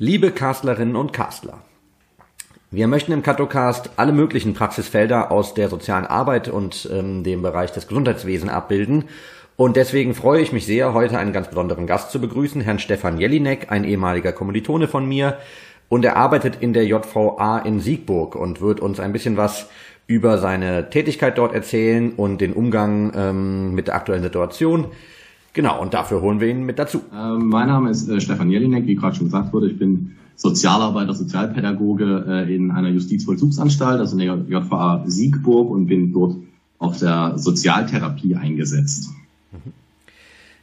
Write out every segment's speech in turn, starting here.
Liebe Castlerinnen und Castler, wir möchten im Katocast alle möglichen Praxisfelder aus der sozialen Arbeit und ähm, dem Bereich des Gesundheitswesens abbilden. Und deswegen freue ich mich sehr, heute einen ganz besonderen Gast zu begrüßen, Herrn Stefan Jelinek, ein ehemaliger Kommilitone von mir. Und er arbeitet in der JVA in Siegburg und wird uns ein bisschen was über seine Tätigkeit dort erzählen und den Umgang ähm, mit der aktuellen Situation. Genau, und dafür holen wir ihn mit dazu. Ähm, mein Name ist äh, Stefan Jelinek, wie gerade schon gesagt wurde. Ich bin Sozialarbeiter, Sozialpädagoge äh, in einer Justizvollzugsanstalt, also in der JVA Siegburg und bin dort auf der Sozialtherapie eingesetzt.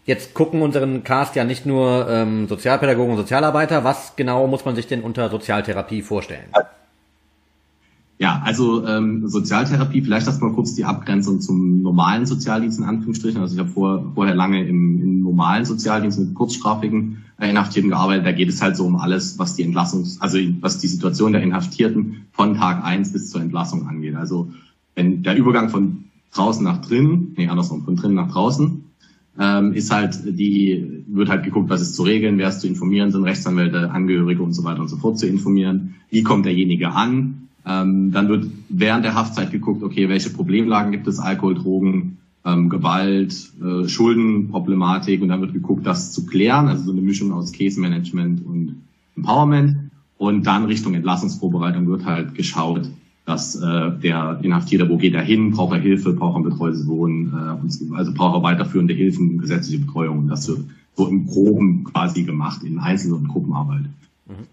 Jetzt gucken unseren Cast ja nicht nur ähm, Sozialpädagogen und Sozialarbeiter. Was genau muss man sich denn unter Sozialtherapie vorstellen? Ja, also ähm, Sozialtherapie, vielleicht erstmal kurz die Abgrenzung zum normalen Sozialdienst in Anführungsstrichen. Also ich habe vor, vorher lange im, im normalen Sozialdienst mit kurzstrafigen äh, Inhaftierten gearbeitet. Da geht es halt so um alles, was die Entlassungs-, also was die Situation der Inhaftierten von Tag eins bis zur Entlassung angeht. Also wenn der Übergang von draußen nach drin, nee, andersrum, von drinnen nach draußen, ähm, ist halt die, wird halt geguckt, was ist zu regeln, wer ist zu informieren, sind Rechtsanwälte, Angehörige und so weiter und so fort zu informieren. Wie kommt derjenige an? Ähm, dann wird während der Haftzeit geguckt, okay, welche Problemlagen gibt es, Alkohol, Drogen, ähm, Gewalt, äh, Schuldenproblematik. Und dann wird geguckt, das zu klären, also so eine Mischung aus Case Management und Empowerment. Und dann Richtung Entlassungsvorbereitung wird halt geschaut, dass äh, der Inhaftierte, wo geht er hin, braucht er Hilfe, braucht er betreutes Wohnen, äh, also braucht er weiterführende Hilfen, gesetzliche Betreuung. Und das wird so im Groben quasi gemacht in Einzel- und Gruppenarbeit.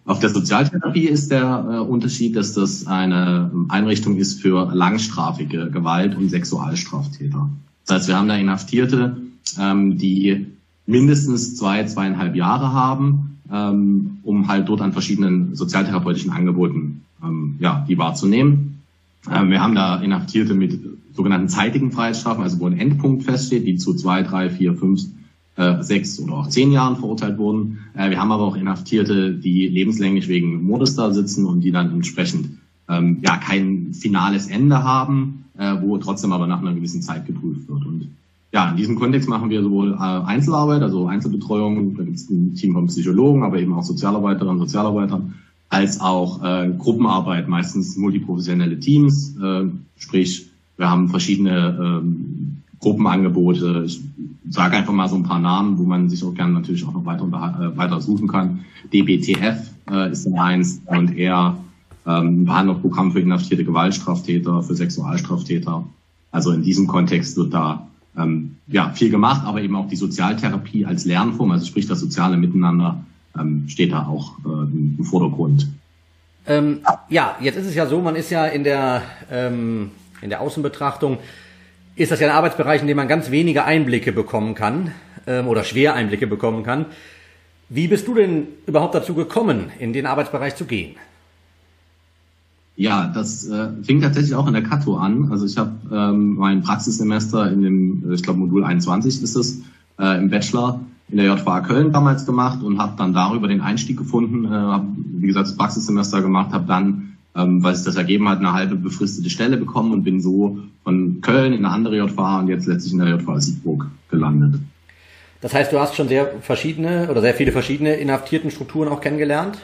Auf der Sozialtherapie ist der äh, Unterschied, dass das eine Einrichtung ist für langstrafige Gewalt- und Sexualstraftäter. Das heißt, wir haben da Inhaftierte, ähm, die mindestens zwei, zweieinhalb Jahre haben, ähm, um halt dort an verschiedenen sozialtherapeutischen Angeboten ähm, ja, die wahrzunehmen. Ähm, wir haben da Inhaftierte mit sogenannten zeitigen Freiheitsstrafen, also wo ein Endpunkt feststeht, die zu zwei, drei, vier, fünf sechs oder auch zehn Jahren verurteilt wurden. Äh, wir haben aber auch Inhaftierte, die lebenslänglich wegen Mordes da sitzen und die dann entsprechend ähm, ja kein finales Ende haben, äh, wo trotzdem aber nach einer gewissen Zeit geprüft wird. Und ja, in diesem Kontext machen wir sowohl äh, Einzelarbeit, also Einzelbetreuung, da gibt es ein Team von Psychologen, aber eben auch Sozialarbeiterinnen und Sozialarbeitern, als auch äh, Gruppenarbeit, meistens multiprofessionelle Teams, äh, sprich wir haben verschiedene ähm, Gruppenangebote. Ich sage einfach mal so ein paar Namen, wo man sich auch gerne natürlich auch noch weiter, äh, weiter suchen kann. DBTF äh, ist eins und eher ähm, Behandlungsprogramm für inhaftierte Gewaltstraftäter, für Sexualstraftäter. Also in diesem Kontext wird da ähm, ja viel gemacht, aber eben auch die Sozialtherapie als Lernform, also sprich das soziale Miteinander, ähm, steht da auch äh, im Vordergrund. Ähm, ja, jetzt ist es ja so, man ist ja in der ähm, in der Außenbetrachtung ist das ja ein Arbeitsbereich, in dem man ganz wenige Einblicke bekommen kann ähm, oder schwer Einblicke bekommen kann. Wie bist du denn überhaupt dazu gekommen, in den Arbeitsbereich zu gehen? Ja, das äh, fing tatsächlich auch in der Kato an. Also ich habe ähm, mein Praxissemester in dem, äh, ich glaube Modul 21 ist es, äh, im Bachelor in der JVA Köln damals gemacht und habe dann darüber den Einstieg gefunden, äh, habe wie gesagt das Praxissemester gemacht, habe dann ähm, weil es das ergeben hat, eine halbe befristete Stelle bekommen und bin so von Köln in eine andere JVA und jetzt letztlich in der JVA Siegburg gelandet. Das heißt, du hast schon sehr verschiedene oder sehr viele verschiedene inhaftierten Strukturen auch kennengelernt?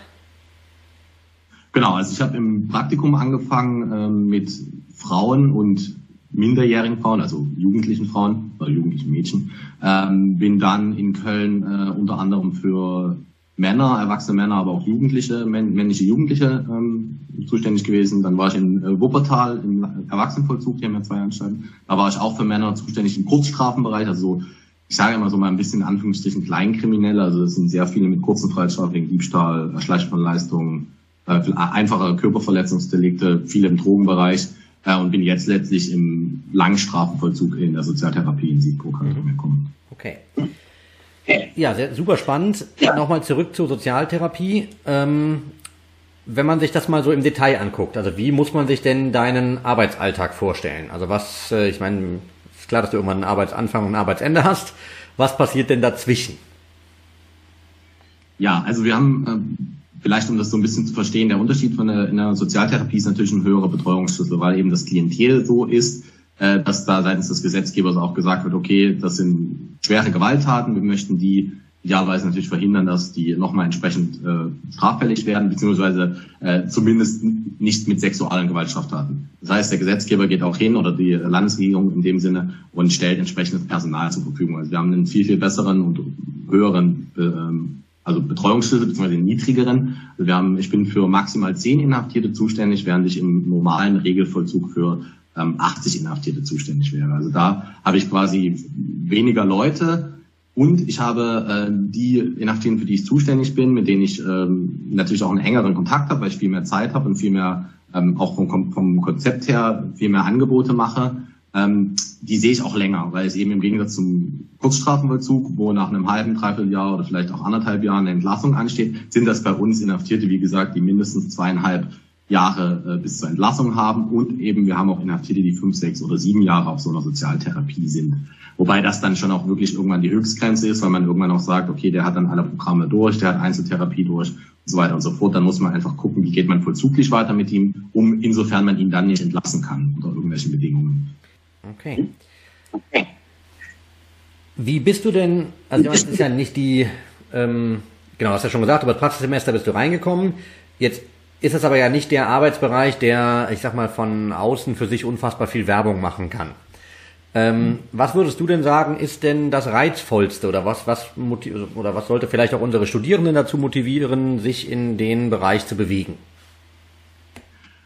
Genau, also ich habe im Praktikum angefangen ähm, mit Frauen und minderjährigen Frauen, also jugendlichen Frauen oder jugendlichen Mädchen. Ähm, bin dann in Köln äh, unter anderem für Männer, erwachsene Männer, aber auch Jugendliche, männliche Jugendliche ähm, zuständig gewesen. Dann war ich in äh, Wuppertal im Erwachsenenvollzug, die haben ja zwei Anstalten. Da war ich auch für Männer zuständig im Kurzstrafenbereich, also so, ich sage immer so mal ein bisschen in Anführungsstrichen Kleinkriminelle, also es sind sehr viele mit kurzen Freiheitsstrafen wegen Diebstahl, Erschleichen von Leistungen, äh, einfache Körperverletzungsdelikte, viele im Drogenbereich äh, und bin jetzt letztlich im Langstrafenvollzug in der Sozialtherapie in Siegburg angekommen. Okay. Ja, sehr, super spannend. Ja. Nochmal zurück zur Sozialtherapie. Ähm, wenn man sich das mal so im Detail anguckt, also wie muss man sich denn deinen Arbeitsalltag vorstellen? Also was, äh, ich meine, ist klar, dass du irgendwann einen Arbeitsanfang und ein Arbeitsende hast. Was passiert denn dazwischen? Ja, also wir haben, äh, vielleicht um das so ein bisschen zu verstehen, der Unterschied von der, in der Sozialtherapie ist natürlich ein höherer Betreuungsschlüssel, weil eben das Klientel so ist, äh, dass da seitens des Gesetzgebers auch gesagt wird, okay, das sind schwere Gewalttaten, wir möchten die idealerweise natürlich verhindern, dass die nochmal entsprechend äh, straffällig werden, beziehungsweise äh, zumindest nicht mit sexualen Gewaltstraftaten. Das heißt, der Gesetzgeber geht auch hin oder die Landesregierung in dem Sinne und stellt entsprechendes Personal zur Verfügung. Also wir haben einen viel, viel besseren und höheren äh, also Betreuungsschlüssel beziehungsweise niedrigeren. Also wir haben, ich bin für maximal zehn Inhaftierte zuständig, während ich im normalen Regelvollzug für ähm, 80 Inhaftierte zuständig wäre. Also da habe ich quasi weniger Leute und ich habe äh, die Inhaftierten, für die ich zuständig bin, mit denen ich ähm, natürlich auch einen engeren Kontakt habe, weil ich viel mehr Zeit habe und viel mehr ähm, auch vom, vom Konzept her viel mehr Angebote mache ähm, die sehe ich auch länger, weil es eben im Gegensatz zum Kurzstrafenvollzug, wo nach einem halben, dreiviertel Jahr oder vielleicht auch anderthalb Jahren eine Entlassung ansteht, sind das bei uns Inhaftierte, wie gesagt, die mindestens zweieinhalb Jahre äh, bis zur Entlassung haben und eben wir haben auch Inhaftierte, die fünf, sechs oder sieben Jahre auf so einer Sozialtherapie sind. Wobei das dann schon auch wirklich irgendwann die Höchstgrenze ist, weil man irgendwann auch sagt, okay, der hat dann alle Programme durch, der hat Einzeltherapie durch und so weiter und so fort. Dann muss man einfach gucken, wie geht man vollzuglich weiter mit ihm, um insofern man ihn dann nicht entlassen kann unter irgendwelchen Bedingungen. Okay. okay. Wie bist du denn, also das ist ja nicht die, ähm, genau, hast ja schon gesagt, über das Praxissemester bist du reingekommen. Jetzt ist es aber ja nicht der Arbeitsbereich, der, ich sag mal, von außen für sich unfassbar viel Werbung machen kann. Ähm, was würdest du denn sagen, ist denn das Reizvollste oder was, was oder was sollte vielleicht auch unsere Studierenden dazu motivieren, sich in den Bereich zu bewegen?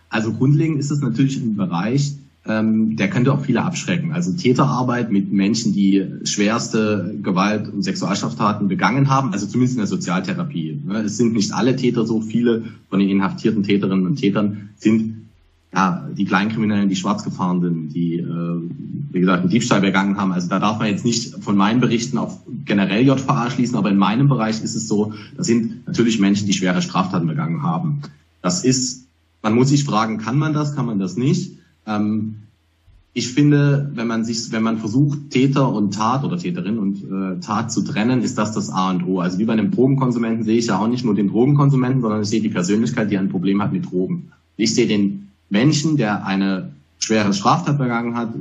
Also grundlegend ist es natürlich ein Bereich, ähm, der könnte auch viele abschrecken. Also Täterarbeit mit Menschen, die schwerste Gewalt- und Sexualstraftaten begangen haben, also zumindest in der Sozialtherapie. Ne? Es sind nicht alle Täter so, viele von den inhaftierten Täterinnen und Tätern sind ja, die Kleinkriminellen, die Schwarzgefahrenen, die, äh, wie gesagt, einen Diebstahl begangen haben. Also da darf man jetzt nicht von meinen Berichten auf generell JVA schließen, aber in meinem Bereich ist es so, das sind natürlich Menschen, die schwere Straftaten begangen haben. Das ist, man muss sich fragen, kann man das, kann man das nicht? Ähm, ich finde, wenn man sich, wenn man versucht, Täter und Tat oder Täterin und äh, Tat zu trennen, ist das das A und O. Also wie bei einem Drogenkonsumenten sehe ich ja auch nicht nur den Drogenkonsumenten, sondern ich sehe die Persönlichkeit, die ein Problem hat mit Drogen. Ich sehe den Menschen, der eine schwere Straftat begangen hat,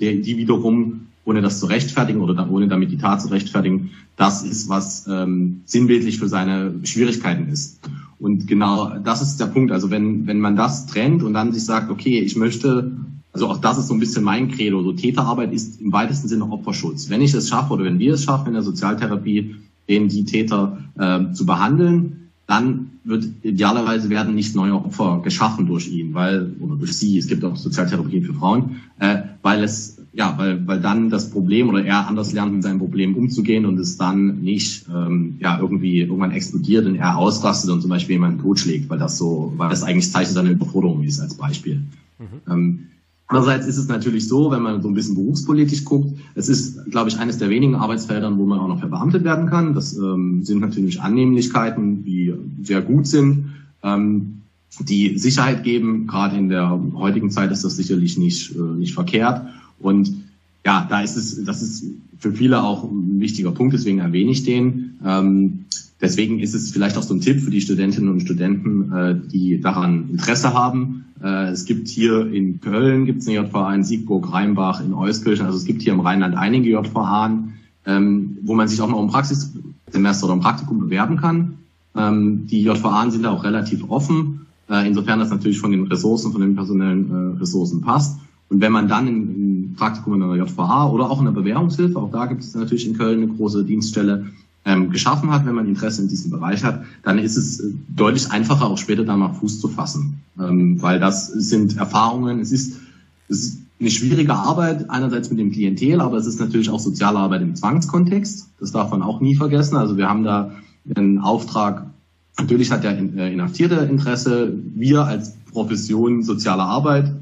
der, die wiederum, ohne das zu rechtfertigen oder dann, ohne damit die Tat zu rechtfertigen, das ist, was ähm, sinnbildlich für seine Schwierigkeiten ist. Und genau das ist der Punkt. Also wenn, wenn man das trennt und dann sich sagt, okay, ich möchte, also auch das ist so ein bisschen mein Credo, so Täterarbeit ist im weitesten Sinne Opferschutz. Wenn ich es schaffe oder wenn wir es schaffen in der Sozialtherapie, den die Täter äh, zu behandeln, dann wird idealerweise werden nicht neue Opfer geschaffen durch ihn, weil, oder durch sie, es gibt auch Sozialtherapien für Frauen, äh, weil es ja, weil, weil dann das Problem oder er anders lernt, mit seinem Problem umzugehen und es dann nicht ähm, ja irgendwie irgendwann explodiert und er ausrastet und zum Beispiel jemanden totschlägt, weil das so, weil das eigentlich Zeichen seiner Überforderung ist als Beispiel. Mhm. Ähm, andererseits ist es natürlich so, wenn man so ein bisschen berufspolitisch guckt, es ist, glaube ich, eines der wenigen Arbeitsfeldern, wo man auch noch verbeamtet werden kann. Das ähm, sind natürlich Annehmlichkeiten, die sehr gut sind. Ähm, die Sicherheit geben. Gerade in der heutigen Zeit ist das sicherlich nicht, äh, nicht verkehrt. Und ja, da ist es, das ist für viele auch ein wichtiger Punkt, deswegen erwähne ich den. Ähm, deswegen ist es vielleicht auch so ein Tipp für die Studentinnen und Studenten, äh, die daran Interesse haben. Äh, es gibt hier in Köln gibt es eine JVA, in Siegburg, Rheinbach, in Euskirchen. Also es gibt hier im Rheinland einige JVA, ähm, wo man sich auch mal um Praxissemester oder um Praktikum bewerben kann. Ähm, die JVA sind da auch relativ offen, äh, insofern das natürlich von den Ressourcen, von den personellen äh, Ressourcen passt. Und wenn man dann ein Praktikum in einer JVA oder auch in der Bewährungshilfe, auch da gibt es natürlich in Köln eine große Dienststelle, ähm, geschaffen hat, wenn man Interesse in diesem Bereich hat, dann ist es äh, deutlich einfacher, auch später da mal Fuß zu fassen. Ähm, weil das sind Erfahrungen, es ist, es ist eine schwierige Arbeit, einerseits mit dem Klientel, aber es ist natürlich auch soziale Arbeit im Zwangskontext. Das darf man auch nie vergessen. Also wir haben da einen Auftrag, natürlich hat der äh, Inhaftierte Interesse, wir als Profession soziale Arbeit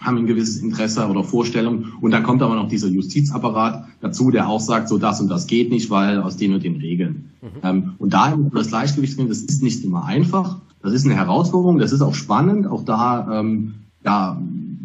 haben ein gewisses Interesse oder Vorstellung. Und dann kommt aber noch dieser Justizapparat dazu, der auch sagt, so das und das geht nicht, weil aus den und den Regeln. Mhm. Ähm, und da das Gleichgewicht drin, das ist nicht immer einfach. Das ist eine Herausforderung, das ist auch spannend. Auch da ähm, ja,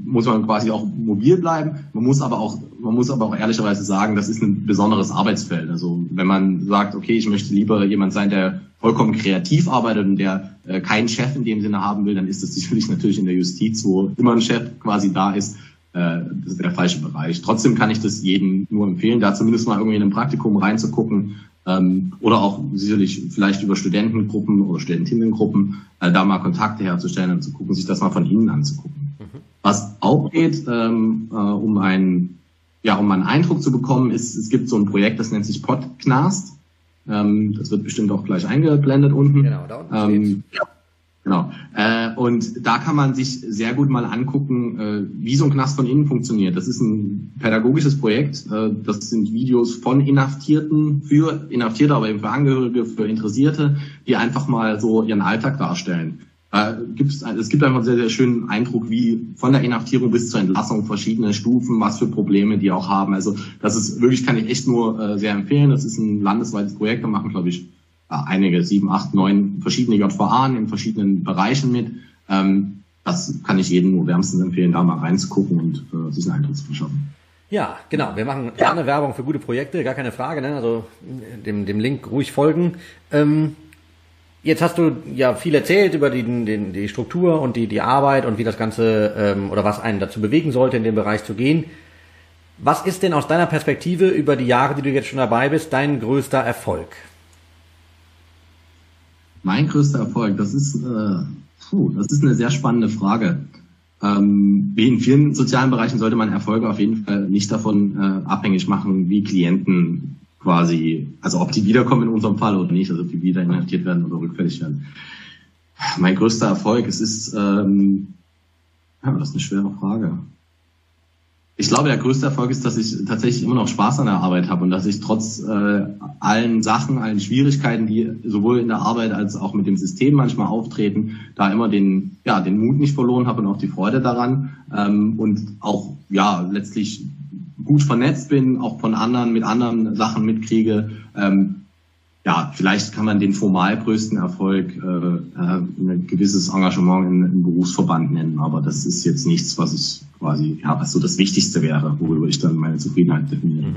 muss man quasi auch mobil bleiben. Man muss aber auch, man muss aber auch ehrlicherweise sagen, das ist ein besonderes Arbeitsfeld. Also wenn man sagt, okay, ich möchte lieber jemand sein, der vollkommen kreativ arbeitet und der äh, keinen Chef in dem Sinne haben will, dann ist das sicherlich natürlich in der Justiz, wo immer ein Chef quasi da ist, äh, das wäre der falsche Bereich. Trotzdem kann ich das jedem nur empfehlen, da zumindest mal irgendwie in ein Praktikum reinzugucken ähm, oder auch sicherlich vielleicht über Studentengruppen oder Studentinnengruppen äh, da mal Kontakte herzustellen und zu gucken, sich das mal von innen anzugucken. Mhm. Was auch geht, ähm, äh, um einen ja, um einen Eindruck zu bekommen, ist, es gibt so ein Projekt, das nennt sich Podcast. Ähm, das wird bestimmt auch gleich eingeblendet unten. Genau, da unten ähm, ja, Genau. Äh, und da kann man sich sehr gut mal angucken, äh, wie so ein Knast von innen funktioniert. Das ist ein pädagogisches Projekt. Äh, das sind Videos von Inhaftierten für Inhaftierte, aber eben für Angehörige, für Interessierte, die einfach mal so ihren Alltag darstellen. Äh, gibt's, es gibt einfach einen sehr, sehr schönen Eindruck, wie von der Inhaftierung bis zur Entlassung verschiedene Stufen, was für Probleme die auch haben. Also das ist wirklich, kann ich echt nur äh, sehr empfehlen. Das ist ein landesweites Projekt. Da machen, glaube ich, einige, sieben, acht, neun verschiedene JVA in verschiedenen Bereichen mit. Ähm, das kann ich jedem nur wärmstens empfehlen, da mal reinzugucken und äh, sich einen Eindruck zu verschaffen. Ja, genau. Wir machen gerne ja. Werbung für gute Projekte, gar keine Frage. Ne? Also dem, dem Link ruhig folgen. Ähm, jetzt hast du ja viel erzählt über die, die, die Struktur und die, die Arbeit und wie das Ganze ähm, oder was einen dazu bewegen sollte, in den Bereich zu gehen. Was ist denn aus deiner Perspektive über die Jahre, die du jetzt schon dabei bist, dein größter Erfolg? Mein größter Erfolg, das ist, äh, puh, das ist eine sehr spannende Frage. Ähm, wie in vielen sozialen Bereichen sollte man Erfolge auf jeden Fall nicht davon äh, abhängig machen, wie Klienten quasi, also ob die wiederkommen in unserem Fall oder nicht, also ob die wieder inhaftiert werden oder rückfällig werden. Mein größter Erfolg, es ist, ähm, ja, das ist eine schwere Frage. Ich glaube, der größte Erfolg ist, dass ich tatsächlich immer noch Spaß an der Arbeit habe und dass ich trotz äh, allen Sachen, allen Schwierigkeiten, die sowohl in der Arbeit als auch mit dem System manchmal auftreten, da immer den, ja, den Mut nicht verloren habe und auch die Freude daran ähm, und auch ja letztlich gut vernetzt bin, auch von anderen mit anderen Sachen mitkriege. Ähm, ja, vielleicht kann man den formal größten Erfolg äh, äh, ein gewisses Engagement in, im Berufsverband nennen, aber das ist jetzt nichts, was ich quasi, ja, was so das Wichtigste wäre, worüber ich dann meine Zufriedenheit definiere. Mhm.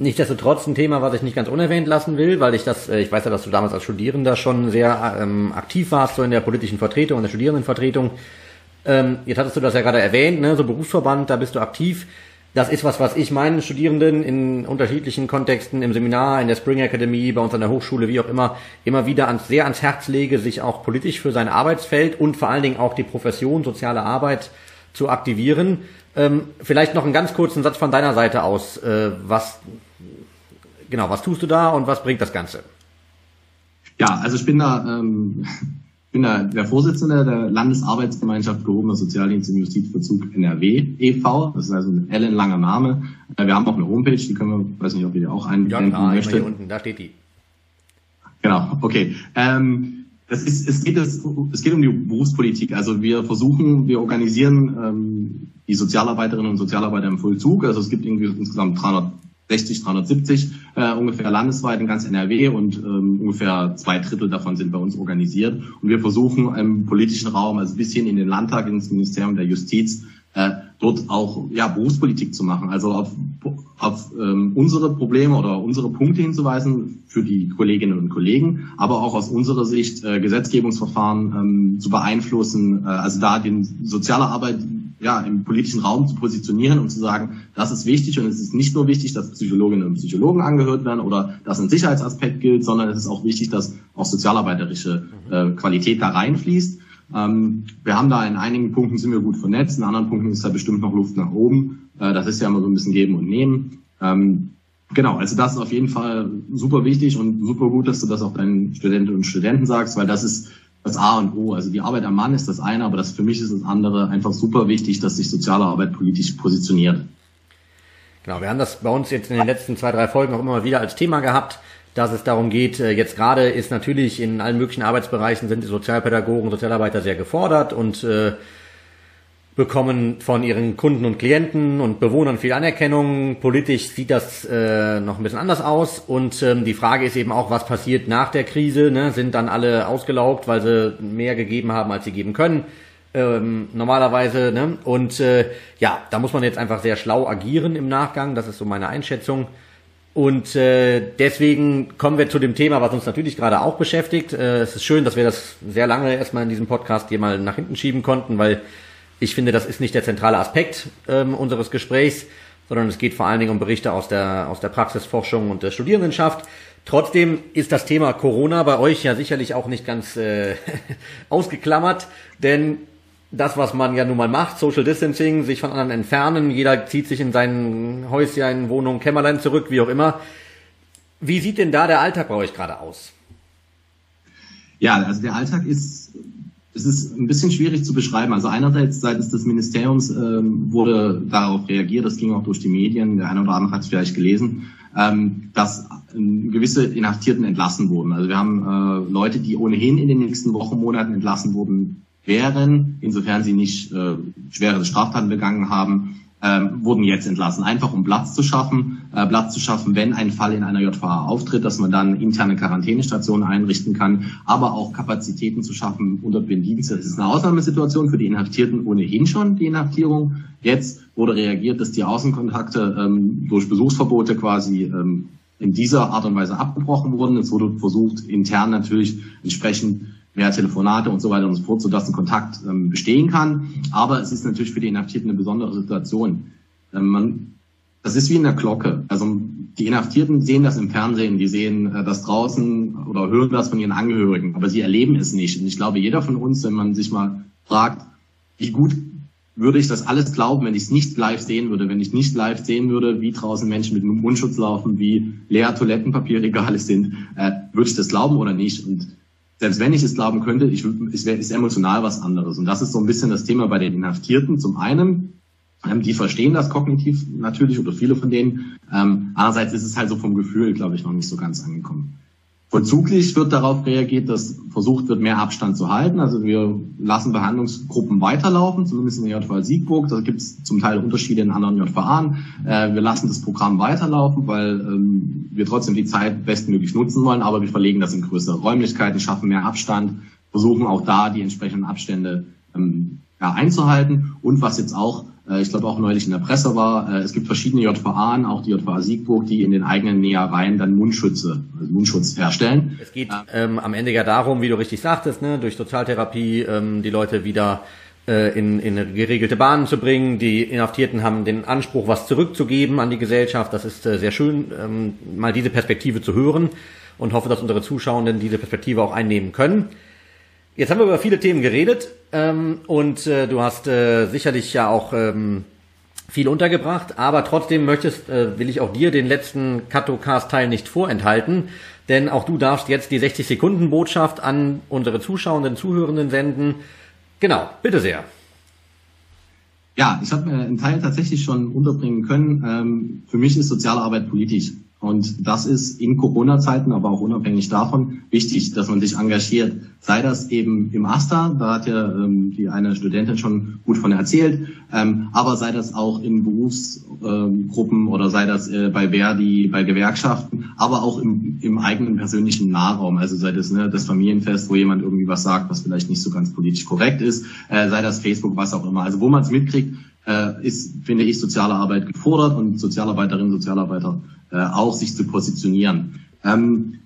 Nichtsdestotrotz ein Thema, was ich nicht ganz unerwähnt lassen will, weil ich das, äh, ich weiß ja, dass du damals als Studierender schon sehr ähm, aktiv warst, so in der politischen Vertretung, in der Studierendenvertretung. Ähm, jetzt hattest du das ja gerade erwähnt, ne, so Berufsverband, da bist du aktiv das ist was, was ich meinen Studierenden in unterschiedlichen Kontexten, im Seminar, in der Spring Academy, bei uns an der Hochschule, wie auch immer, immer wieder ans, sehr ans Herz lege, sich auch politisch für sein Arbeitsfeld und vor allen Dingen auch die Profession soziale Arbeit zu aktivieren. Ähm, vielleicht noch einen ganz kurzen Satz von deiner Seite aus. Äh, was, genau, was tust du da und was bringt das Ganze? Ja, also ich bin da ähm, bin da der Vorsitzende der Landesarbeitsgemeinschaft gehobener Sozialdienst im Justizvollzug NRW e.V. Das ist also ein ellenlanger Name. Äh, wir haben auch eine Homepage, die können wir, weiß nicht, ob ihr die auch einblenden ja, möchtet. Hier unten, da steht die. Genau, okay. Ähm, das ist, es, geht, es, es geht um die Berufspolitik. Also wir versuchen, wir organisieren ähm, die Sozialarbeiterinnen und Sozialarbeiter im Vollzug. Also es gibt irgendwie insgesamt 300 60, 370 äh, ungefähr landesweit in ganz NRW und ähm, ungefähr zwei Drittel davon sind bei uns organisiert. Und wir versuchen im politischen Raum, also bis hin in den Landtag, ins Ministerium der Justiz, äh, dort auch ja, Berufspolitik zu machen. Also auf, auf ähm, unsere Probleme oder unsere Punkte hinzuweisen für die Kolleginnen und Kollegen, aber auch aus unserer Sicht äh, Gesetzgebungsverfahren ähm, zu beeinflussen, äh, also da den soziale Arbeit ja, im politischen Raum zu positionieren und zu sagen, das ist wichtig und es ist nicht nur wichtig, dass Psychologinnen und Psychologen angehört werden oder dass ein Sicherheitsaspekt gilt, sondern es ist auch wichtig, dass auch sozialarbeiterische äh, Qualität da reinfließt. Ähm, wir haben da in einigen Punkten sind wir gut vernetzt, in anderen Punkten ist da bestimmt noch Luft nach oben. Äh, das ist ja immer so ein bisschen geben und nehmen. Ähm, genau, also das ist auf jeden Fall super wichtig und super gut, dass du das auch deinen Studentinnen und Studenten sagst, weil das ist das A und O. Also die Arbeit am Mann ist das eine, aber das für mich ist das andere einfach super wichtig, dass sich soziale Arbeit politisch positioniert. Genau, wir haben das bei uns jetzt in den letzten zwei, drei Folgen auch immer wieder als Thema gehabt, dass es darum geht, äh, jetzt gerade ist natürlich in allen möglichen Arbeitsbereichen sind die Sozialpädagogen, Sozialarbeiter sehr gefordert und äh, bekommen von ihren Kunden und Klienten und Bewohnern viel Anerkennung. Politisch sieht das äh, noch ein bisschen anders aus. Und ähm, die Frage ist eben auch, was passiert nach der Krise? Ne? Sind dann alle ausgelaugt, weil sie mehr gegeben haben, als sie geben können? Ähm, normalerweise. Ne? Und äh, ja, da muss man jetzt einfach sehr schlau agieren im Nachgang. Das ist so meine Einschätzung. Und äh, deswegen kommen wir zu dem Thema, was uns natürlich gerade auch beschäftigt. Äh, es ist schön, dass wir das sehr lange erstmal in diesem Podcast hier mal nach hinten schieben konnten, weil Ich finde, das ist nicht der zentrale Aspekt ähm, unseres Gesprächs, sondern es geht vor allen Dingen um Berichte aus der, aus der Praxisforschung und der Studierendenschaft. Trotzdem ist das Thema Corona bei euch ja sicherlich auch nicht ganz äh, ausgeklammert, denn das, was man ja nun mal macht, Social Distancing, sich von anderen entfernen, jeder zieht sich in sein Häuschen, Wohnung, Kämmerlein zurück, wie auch immer. Wie sieht denn da der Alltag bei euch gerade aus? Ja, also der Alltag ist, es ist ein bisschen schwierig zu beschreiben. Also einerseits seitens des Ministeriums ähm, wurde darauf reagiert, das ging auch durch die Medien, der eine oder andere hat es vielleicht gelesen, ähm, dass gewisse Inhaftierten entlassen wurden. Also wir haben äh, Leute, die ohnehin in den nächsten Wochen, Monaten entlassen wurden, wären, insofern sie nicht äh, schwere Straftaten begangen haben, ähm, wurden jetzt entlassen, einfach um Platz zu schaffen, äh, Platz zu schaffen, wenn ein Fall in einer JVA auftritt, dass man dann interne Quarantänestationen einrichten kann, aber auch Kapazitäten zu schaffen unter Bedienste. Das ist eine Ausnahmesituation für die Inhaftierten ohnehin schon, die Inhaftierung. Jetzt wurde reagiert, dass die Außenkontakte ähm, durch Besuchsverbote quasi ähm, in dieser Art und Weise abgebrochen wurden. Es wurde versucht, intern natürlich entsprechend mehr Telefonate und so weiter und so fort, sodass ein Kontakt ähm, bestehen kann. Aber es ist natürlich für die Inhaftierten eine besondere Situation. Ähm, man, das ist wie in der Glocke. Also die Inhaftierten sehen das im Fernsehen, die sehen äh, das draußen oder hören das von ihren Angehörigen, aber sie erleben es nicht. Und ich glaube, jeder von uns, wenn man sich mal fragt, wie gut würde ich das alles glauben, wenn ich es nicht live sehen würde, wenn ich nicht live sehen würde, wie draußen Menschen mit Mundschutz laufen, wie leer Toilettenpapierregale sind, äh, würde ich das glauben oder nicht? Und selbst wenn ich es glauben könnte, ich, es ist emotional was anderes. Und das ist so ein bisschen das Thema bei den Inhaftierten. Zum einen, ähm, die verstehen das kognitiv natürlich oder viele von denen. Ähm, andererseits ist es halt so vom Gefühl, glaube ich, noch nicht so ganz angekommen. Vollzuglich wird darauf reagiert, dass versucht wird, mehr Abstand zu halten. Also wir lassen Behandlungsgruppen weiterlaufen, zumindest in der JVA Siegburg. Da gibt es zum Teil Unterschiede in anderen JVA. Äh, wir lassen das Programm weiterlaufen, weil ähm, wir trotzdem die Zeit bestmöglich nutzen wollen, aber wir verlegen das in größere Räumlichkeiten, schaffen mehr Abstand, versuchen auch da die entsprechenden Abstände ähm, ja, einzuhalten. Und was jetzt auch ich glaube auch neulich in der Presse war, äh, es gibt verschiedene JVA, auch die JVA Siegburg, die in den eigenen Nähereien dann Mundschütze, also Mundschutz herstellen. Es geht ähm, am Ende ja darum, wie du richtig sagtest, ne, durch Sozialtherapie ähm, die Leute wieder äh, in, in geregelte Bahnen zu bringen. Die Inhaftierten haben den Anspruch, was zurückzugeben an die Gesellschaft. Das ist äh, sehr schön, ähm, mal diese Perspektive zu hören und hoffe, dass unsere Zuschauenden diese Perspektive auch einnehmen können. Jetzt haben wir über viele Themen geredet ähm, und äh, du hast äh, sicherlich ja auch ähm, viel untergebracht, aber trotzdem möchtest, äh, will ich auch dir den letzten Katocast-Teil nicht vorenthalten, denn auch du darfst jetzt die 60-Sekunden-Botschaft an unsere Zuschauenden, Zuhörenden senden. Genau, bitte sehr. Ja, ich habe mir einen Teil tatsächlich schon unterbringen können. Ähm, für mich ist Sozialarbeit politisch. Und das ist in Corona-Zeiten, aber auch unabhängig davon, wichtig, dass man sich engagiert. Sei das eben im AStA, da hat ja ähm, die eine Studentin schon gut von erzählt, ähm, aber sei das auch in Berufsgruppen ähm, oder sei das äh, bei Verdi, bei Gewerkschaften, aber auch im, im eigenen persönlichen Nahraum. Also sei das ne, das Familienfest, wo jemand irgendwie was sagt, was vielleicht nicht so ganz politisch korrekt ist, äh, sei das Facebook, was auch immer. Also wo man es mitkriegt, äh, ist, finde ich, soziale Arbeit gefordert und Sozialarbeiterinnen und Sozialarbeiter äh, auch sich zu positionieren. Ähm,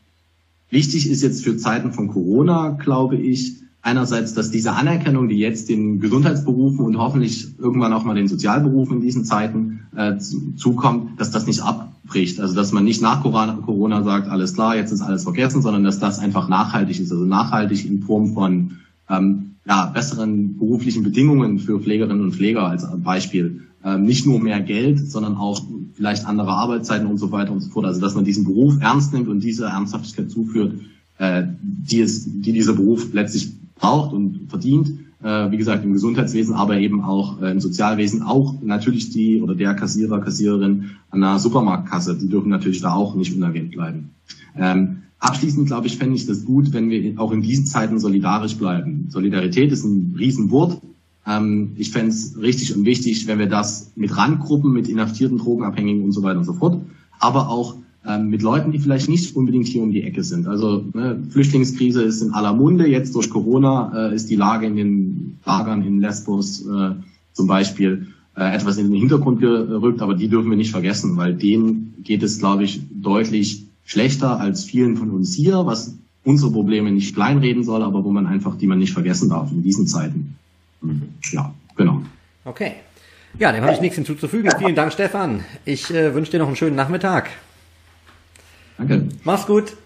wichtig ist jetzt für Zeiten von Corona, glaube ich, einerseits, dass diese Anerkennung, die jetzt den Gesundheitsberufen und hoffentlich irgendwann auch mal den Sozialberufen in diesen Zeiten äh, zukommt, dass das nicht abbricht. Also dass man nicht nach Corona sagt, alles klar, jetzt ist alles vergessen, sondern dass das einfach nachhaltig ist. Also nachhaltig in Form von ähm, ja, besseren beruflichen Bedingungen für Pflegerinnen und Pfleger als Beispiel. Ähm, nicht nur mehr Geld, sondern auch vielleicht andere Arbeitszeiten und so weiter und so fort. Also dass man diesen Beruf ernst nimmt und diese Ernsthaftigkeit zuführt, äh, die, es, die dieser Beruf letztlich braucht und verdient. Äh, wie gesagt, im Gesundheitswesen, aber eben auch äh, im Sozialwesen, auch natürlich die oder der Kassierer, Kassiererin an der Supermarktkasse, die dürfen natürlich da auch nicht unerwähnt bleiben. Ähm, Abschließend, glaube ich, fände ich das gut, wenn wir auch in diesen Zeiten solidarisch bleiben. Solidarität ist ein Riesenwort. Ähm, ich fände es richtig und wichtig, wenn wir das mit Randgruppen, mit inhaftierten Drogenabhängigen und so weiter und so fort, aber auch ähm, mit Leuten, die vielleicht nicht unbedingt hier um die Ecke sind. Also ne, Flüchtlingskrise ist in aller Munde. Jetzt durch Corona äh, ist die Lage in den Lagern in Lesbos äh, zum Beispiel äh, etwas in den Hintergrund gerückt, aber die dürfen wir nicht vergessen, weil denen geht es, glaube ich, deutlich schlechter als vielen von uns hier, was unsere Probleme nicht kleinreden soll, aber wo man einfach, die man nicht vergessen darf in diesen Zeiten. Mhm. Ja, genau. Okay. Ja, dem habe ich nichts hinzuzufügen. Vielen Dank, Stefan. Ich äh, wünsche dir noch einen schönen Nachmittag. Danke. Mach's gut.